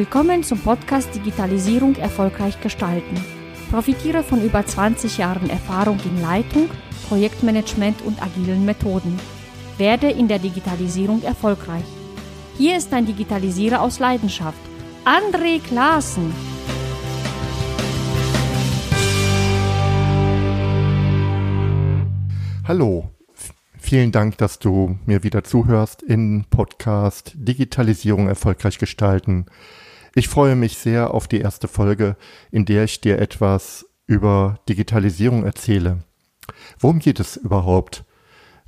Willkommen zum Podcast Digitalisierung erfolgreich gestalten. Profitiere von über 20 Jahren Erfahrung in Leitung, Projektmanagement und agilen Methoden. Werde in der Digitalisierung erfolgreich. Hier ist ein Digitalisierer aus Leidenschaft, André Klaassen. Hallo, vielen Dank, dass du mir wieder zuhörst in Podcast Digitalisierung erfolgreich gestalten. Ich freue mich sehr auf die erste Folge, in der ich dir etwas über Digitalisierung erzähle. Worum geht es überhaupt?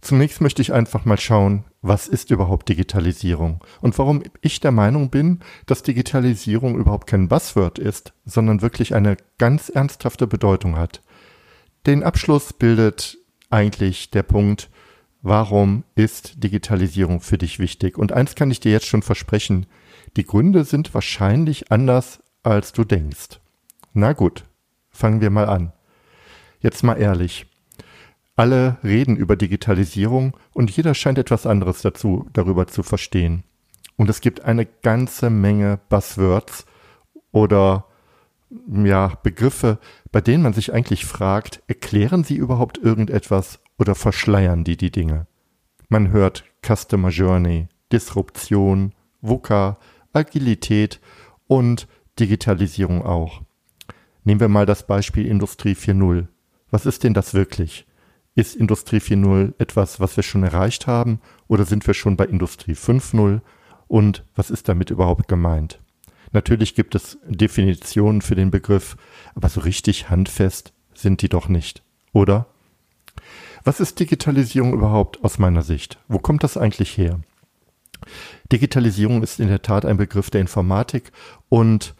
Zunächst möchte ich einfach mal schauen, was ist überhaupt Digitalisierung und warum ich der Meinung bin, dass Digitalisierung überhaupt kein Buzzword ist, sondern wirklich eine ganz ernsthafte Bedeutung hat. Den Abschluss bildet eigentlich der Punkt, warum ist Digitalisierung für dich wichtig? Und eins kann ich dir jetzt schon versprechen, die Gründe sind wahrscheinlich anders, als du denkst. Na gut, fangen wir mal an. Jetzt mal ehrlich. Alle reden über Digitalisierung und jeder scheint etwas anderes dazu, darüber zu verstehen. Und es gibt eine ganze Menge Buzzwords oder ja, Begriffe, bei denen man sich eigentlich fragt, erklären sie überhaupt irgendetwas oder verschleiern die die Dinge? Man hört Customer Journey, Disruption, VUCA, Agilität und Digitalisierung auch. Nehmen wir mal das Beispiel Industrie 4.0. Was ist denn das wirklich? Ist Industrie 4.0 etwas, was wir schon erreicht haben oder sind wir schon bei Industrie 5.0? Und was ist damit überhaupt gemeint? Natürlich gibt es Definitionen für den Begriff, aber so richtig handfest sind die doch nicht, oder? Was ist Digitalisierung überhaupt aus meiner Sicht? Wo kommt das eigentlich her? Digitalisierung ist in der Tat ein Begriff der Informatik und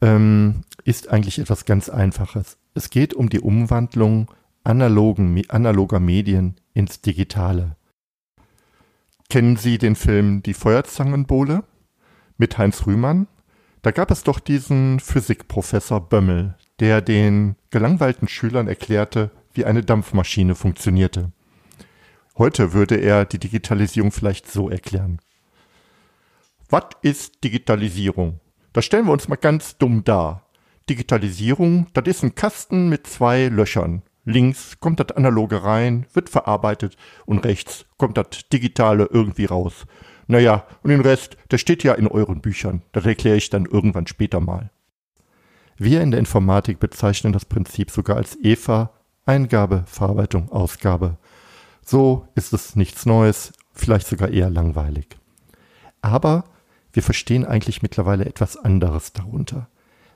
ähm, ist eigentlich etwas ganz Einfaches. Es geht um die Umwandlung analogen, analoger Medien ins Digitale. Kennen Sie den Film Die Feuerzangenbowle mit Heinz Rühmann? Da gab es doch diesen Physikprofessor Bömmel, der den gelangweilten Schülern erklärte, wie eine Dampfmaschine funktionierte. Heute würde er die Digitalisierung vielleicht so erklären. Was ist Digitalisierung? Das stellen wir uns mal ganz dumm dar. Digitalisierung, das ist ein Kasten mit zwei Löchern. Links kommt das analoge rein, wird verarbeitet und rechts kommt das digitale irgendwie raus. Naja, und den Rest, der steht ja in euren Büchern. Das erkläre ich dann irgendwann später mal. Wir in der Informatik bezeichnen das Prinzip sogar als EVA, Eingabe, Verarbeitung, Ausgabe. So ist es nichts Neues, vielleicht sogar eher langweilig. Aber wir verstehen eigentlich mittlerweile etwas anderes darunter.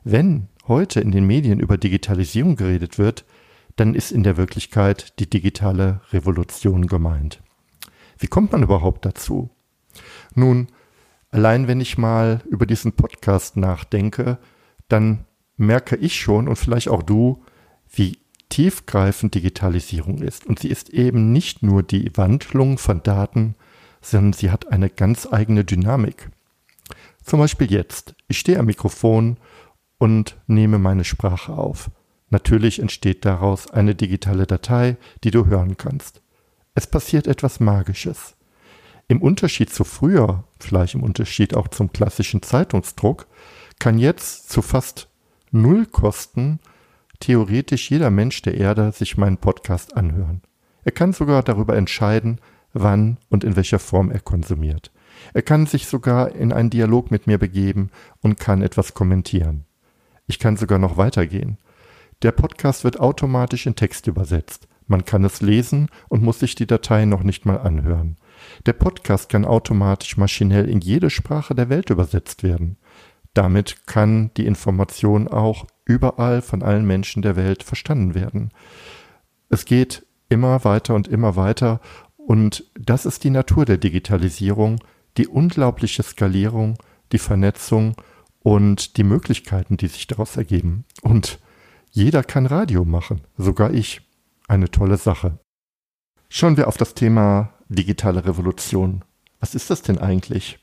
Wenn heute in den Medien über Digitalisierung geredet wird, dann ist in der Wirklichkeit die digitale Revolution gemeint. Wie kommt man überhaupt dazu? Nun, allein wenn ich mal über diesen Podcast nachdenke, dann merke ich schon und vielleicht auch du, wie tiefgreifend Digitalisierung ist. Und sie ist eben nicht nur die Wandlung von Daten, sondern sie hat eine ganz eigene Dynamik. Zum Beispiel jetzt. Ich stehe am Mikrofon und nehme meine Sprache auf. Natürlich entsteht daraus eine digitale Datei, die du hören kannst. Es passiert etwas Magisches. Im Unterschied zu früher, vielleicht im Unterschied auch zum klassischen Zeitungsdruck, kann jetzt zu fast null Kosten theoretisch jeder Mensch der Erde sich meinen Podcast anhören. Er kann sogar darüber entscheiden, wann und in welcher Form er konsumiert. Er kann sich sogar in einen Dialog mit mir begeben und kann etwas kommentieren. Ich kann sogar noch weitergehen. Der Podcast wird automatisch in Text übersetzt. Man kann es lesen und muss sich die Datei noch nicht mal anhören. Der Podcast kann automatisch maschinell in jede Sprache der Welt übersetzt werden. Damit kann die Information auch überall von allen Menschen der Welt verstanden werden. Es geht immer weiter und immer weiter und das ist die Natur der Digitalisierung, die unglaubliche Skalierung, die Vernetzung und die Möglichkeiten, die sich daraus ergeben. Und jeder kann Radio machen, sogar ich. Eine tolle Sache. Schauen wir auf das Thema digitale Revolution. Was ist das denn eigentlich?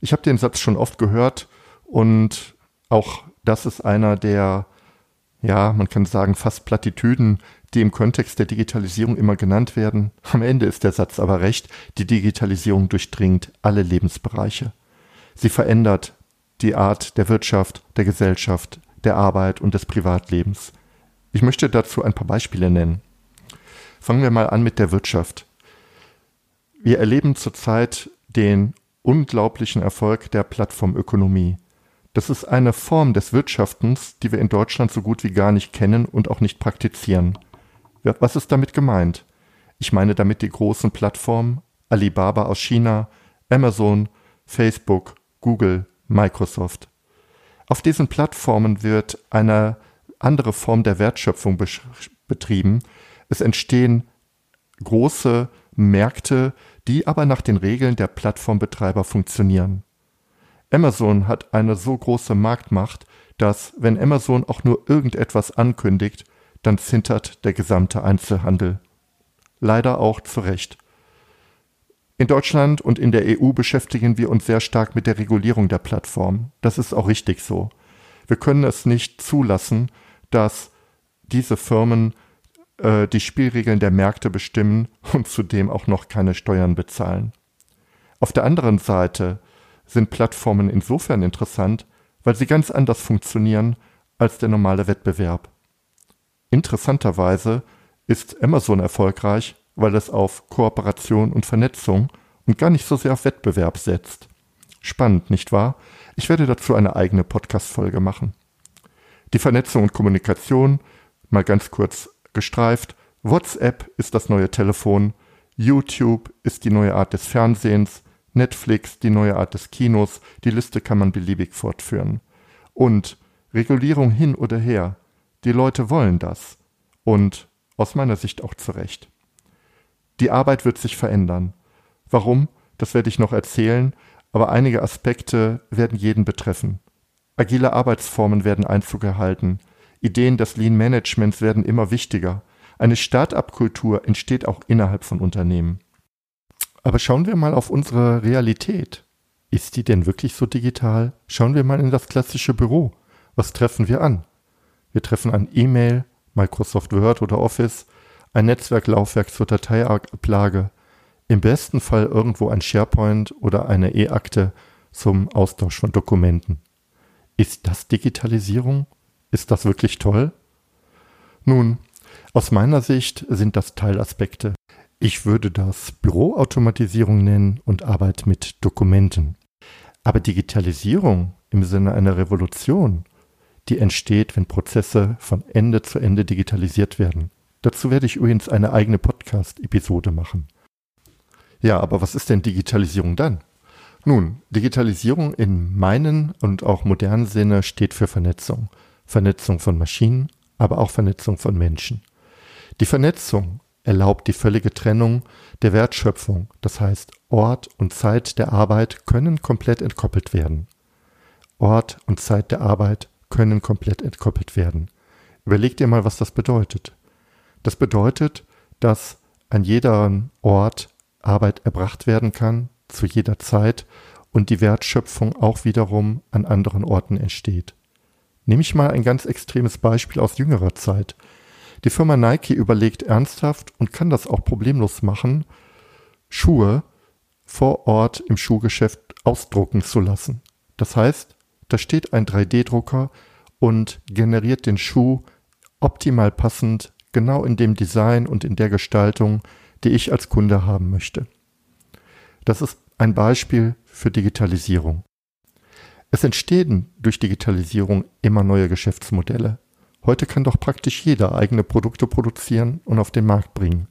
Ich habe den Satz schon oft gehört und auch das ist einer der, ja, man kann sagen, fast Plattitüden, die im Kontext der Digitalisierung immer genannt werden. Am Ende ist der Satz aber recht, die Digitalisierung durchdringt alle Lebensbereiche. Sie verändert die Art der Wirtschaft, der Gesellschaft, der Arbeit und des Privatlebens. Ich möchte dazu ein paar Beispiele nennen. Fangen wir mal an mit der Wirtschaft. Wir erleben zurzeit den unglaublichen Erfolg der Plattformökonomie. Das ist eine Form des Wirtschaftens, die wir in Deutschland so gut wie gar nicht kennen und auch nicht praktizieren. Was ist damit gemeint? Ich meine damit die großen Plattformen Alibaba aus China, Amazon, Facebook, Google, Microsoft. Auf diesen Plattformen wird eine andere Form der Wertschöpfung betrieben. Es entstehen große Märkte, die aber nach den Regeln der Plattformbetreiber funktionieren. Amazon hat eine so große Marktmacht, dass, wenn Amazon auch nur irgendetwas ankündigt, dann zintert der gesamte Einzelhandel. Leider auch zu Recht. In Deutschland und in der EU beschäftigen wir uns sehr stark mit der Regulierung der Plattform. Das ist auch richtig so. Wir können es nicht zulassen, dass diese Firmen äh, die Spielregeln der Märkte bestimmen und zudem auch noch keine Steuern bezahlen. Auf der anderen Seite sind Plattformen insofern interessant, weil sie ganz anders funktionieren als der normale Wettbewerb. Interessanterweise ist Amazon erfolgreich, weil es auf Kooperation und Vernetzung und gar nicht so sehr auf Wettbewerb setzt. Spannend, nicht wahr? Ich werde dazu eine eigene Podcast-Folge machen. Die Vernetzung und Kommunikation, mal ganz kurz gestreift. WhatsApp ist das neue Telefon, YouTube ist die neue Art des Fernsehens, Netflix die neue Art des Kinos, die Liste kann man beliebig fortführen. Und Regulierung hin oder her, die Leute wollen das. Und aus meiner Sicht auch zu Recht. Die Arbeit wird sich verändern. Warum? Das werde ich noch erzählen, aber einige Aspekte werden jeden betreffen. Agile Arbeitsformen werden Einzug erhalten. Ideen des Lean Managements werden immer wichtiger. Eine Start-up-Kultur entsteht auch innerhalb von Unternehmen. Aber schauen wir mal auf unsere Realität. Ist die denn wirklich so digital? Schauen wir mal in das klassische Büro. Was treffen wir an? Wir treffen an E-Mail, Microsoft Word oder Office, ein Netzwerklaufwerk zur Dateiablage, im besten Fall irgendwo ein SharePoint oder eine E-Akte zum Austausch von Dokumenten. Ist das Digitalisierung? Ist das wirklich toll? Nun, aus meiner Sicht sind das Teilaspekte. Ich würde das Büroautomatisierung nennen und Arbeit mit Dokumenten. Aber Digitalisierung im Sinne einer Revolution, die entsteht, wenn Prozesse von Ende zu Ende digitalisiert werden. Dazu werde ich übrigens eine eigene Podcast-Episode machen. Ja, aber was ist denn Digitalisierung dann? Nun, Digitalisierung in meinen und auch modernen Sinne steht für Vernetzung. Vernetzung von Maschinen, aber auch Vernetzung von Menschen. Die Vernetzung erlaubt die völlige Trennung der Wertschöpfung, das heißt Ort und Zeit der Arbeit können komplett entkoppelt werden. Ort und Zeit der Arbeit können komplett entkoppelt werden. Überleg dir mal, was das bedeutet. Das bedeutet, dass an jedem Ort Arbeit erbracht werden kann, zu jeder Zeit und die Wertschöpfung auch wiederum an anderen Orten entsteht. Nehme ich mal ein ganz extremes Beispiel aus jüngerer Zeit. Die Firma Nike überlegt ernsthaft und kann das auch problemlos machen, Schuhe vor Ort im Schuhgeschäft ausdrucken zu lassen. Das heißt, da steht ein 3D-Drucker und generiert den Schuh optimal passend genau in dem Design und in der Gestaltung, die ich als Kunde haben möchte. Das ist ein Beispiel für Digitalisierung. Es entstehen durch Digitalisierung immer neue Geschäftsmodelle. Heute kann doch praktisch jeder eigene Produkte produzieren und auf den Markt bringen.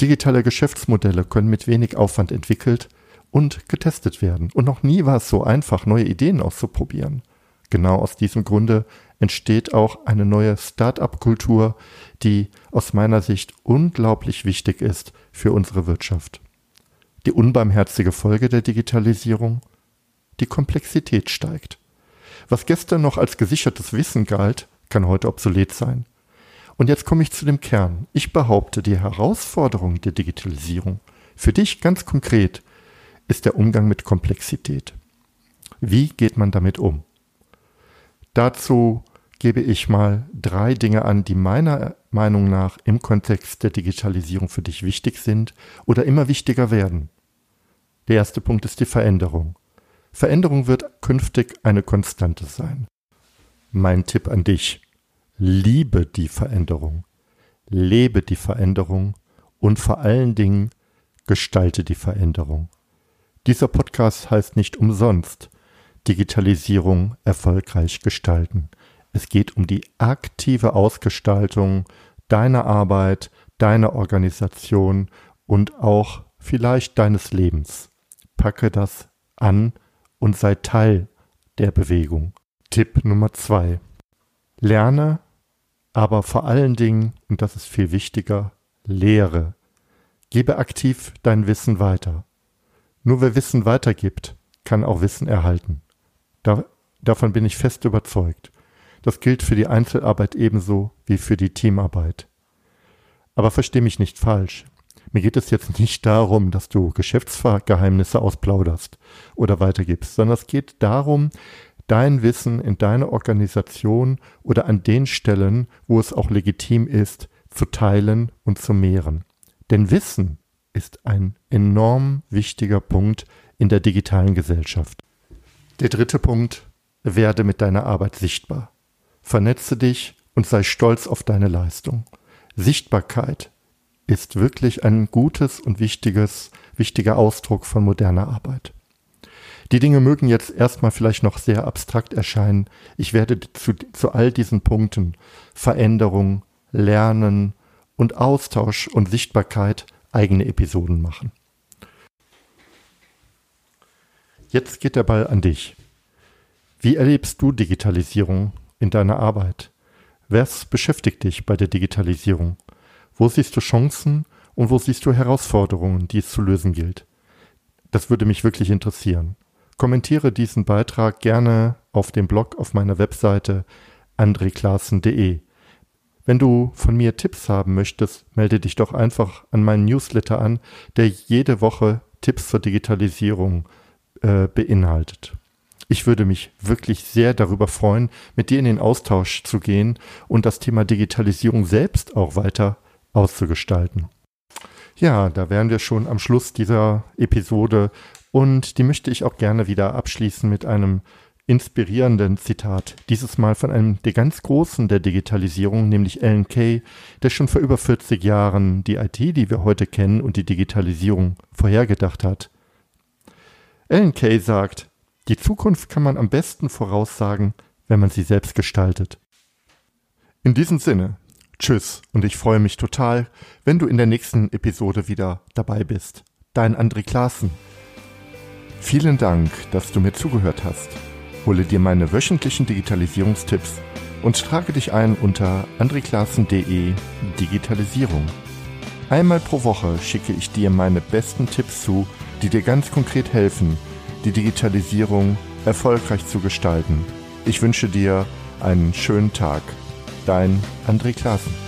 Digitale Geschäftsmodelle können mit wenig Aufwand entwickelt und getestet werden. Und noch nie war es so einfach, neue Ideen auszuprobieren. Genau aus diesem Grunde entsteht auch eine neue Start-up-Kultur, die aus meiner Sicht unglaublich wichtig ist für unsere Wirtschaft. Die unbarmherzige Folge der Digitalisierung? Die Komplexität steigt. Was gestern noch als gesichertes Wissen galt, kann heute obsolet sein. Und jetzt komme ich zu dem Kern. Ich behaupte, die Herausforderung der Digitalisierung für dich ganz konkret ist der Umgang mit Komplexität. Wie geht man damit um? Dazu gebe ich mal drei Dinge an, die meiner Meinung nach im Kontext der Digitalisierung für dich wichtig sind oder immer wichtiger werden. Der erste Punkt ist die Veränderung. Veränderung wird künftig eine Konstante sein. Mein Tipp an dich. Liebe die Veränderung. Lebe die Veränderung und vor allen Dingen gestalte die Veränderung. Dieser Podcast heißt nicht umsonst Digitalisierung erfolgreich gestalten. Es geht um die aktive Ausgestaltung deiner Arbeit, deiner Organisation und auch vielleicht deines Lebens. Packe das an und sei Teil der Bewegung. Tipp Nummer zwei. Lerne, aber vor allen Dingen, und das ist viel wichtiger, lehre. Gebe aktiv dein Wissen weiter. Nur wer Wissen weitergibt, kann auch Wissen erhalten. Da, davon bin ich fest überzeugt. Das gilt für die Einzelarbeit ebenso wie für die Teamarbeit. Aber versteh mich nicht falsch. Mir geht es jetzt nicht darum, dass du Geschäftsgeheimnisse ausplauderst oder weitergibst, sondern es geht darum, dein Wissen in deiner Organisation oder an den Stellen, wo es auch legitim ist, zu teilen und zu mehren. Denn Wissen ist ein enorm wichtiger Punkt in der digitalen Gesellschaft. Der dritte Punkt, werde mit deiner Arbeit sichtbar. Vernetze dich und sei stolz auf deine Leistung. Sichtbarkeit ist wirklich ein gutes und wichtiges, wichtiger Ausdruck von moderner Arbeit. Die Dinge mögen jetzt erstmal vielleicht noch sehr abstrakt erscheinen. Ich werde zu, zu all diesen Punkten Veränderung, Lernen und Austausch und Sichtbarkeit eigene Episoden machen. Jetzt geht der Ball an dich. Wie erlebst du Digitalisierung in deiner Arbeit? Was beschäftigt dich bei der Digitalisierung? Wo siehst du Chancen und wo siehst du Herausforderungen, die es zu lösen gilt? Das würde mich wirklich interessieren. Kommentiere diesen Beitrag gerne auf dem Blog auf meiner Webseite andreklassen.de. Wenn du von mir Tipps haben möchtest, melde dich doch einfach an meinen Newsletter an, der jede Woche Tipps zur Digitalisierung äh, beinhaltet. Ich würde mich wirklich sehr darüber freuen, mit dir in den Austausch zu gehen und das Thema Digitalisierung selbst auch weiter auszugestalten. Ja, da wären wir schon am Schluss dieser Episode und die möchte ich auch gerne wieder abschließen mit einem inspirierenden Zitat. Dieses Mal von einem der ganz Großen der Digitalisierung, nämlich Alan Kay, der schon vor über 40 Jahren die IT, die wir heute kennen, und die Digitalisierung vorhergedacht hat. Alan Kay sagt, die Zukunft kann man am besten voraussagen, wenn man sie selbst gestaltet. In diesem Sinne, Tschüss und ich freue mich total, wenn du in der nächsten Episode wieder dabei bist. Dein André Klaassen. Vielen Dank, dass du mir zugehört hast. Hole dir meine wöchentlichen Digitalisierungstipps und trage dich ein unter andreklassen.de Digitalisierung. Einmal pro Woche schicke ich dir meine besten Tipps zu, die dir ganz konkret helfen, die Digitalisierung erfolgreich zu gestalten. Ich wünsche dir einen schönen Tag. Dein André Klaassen.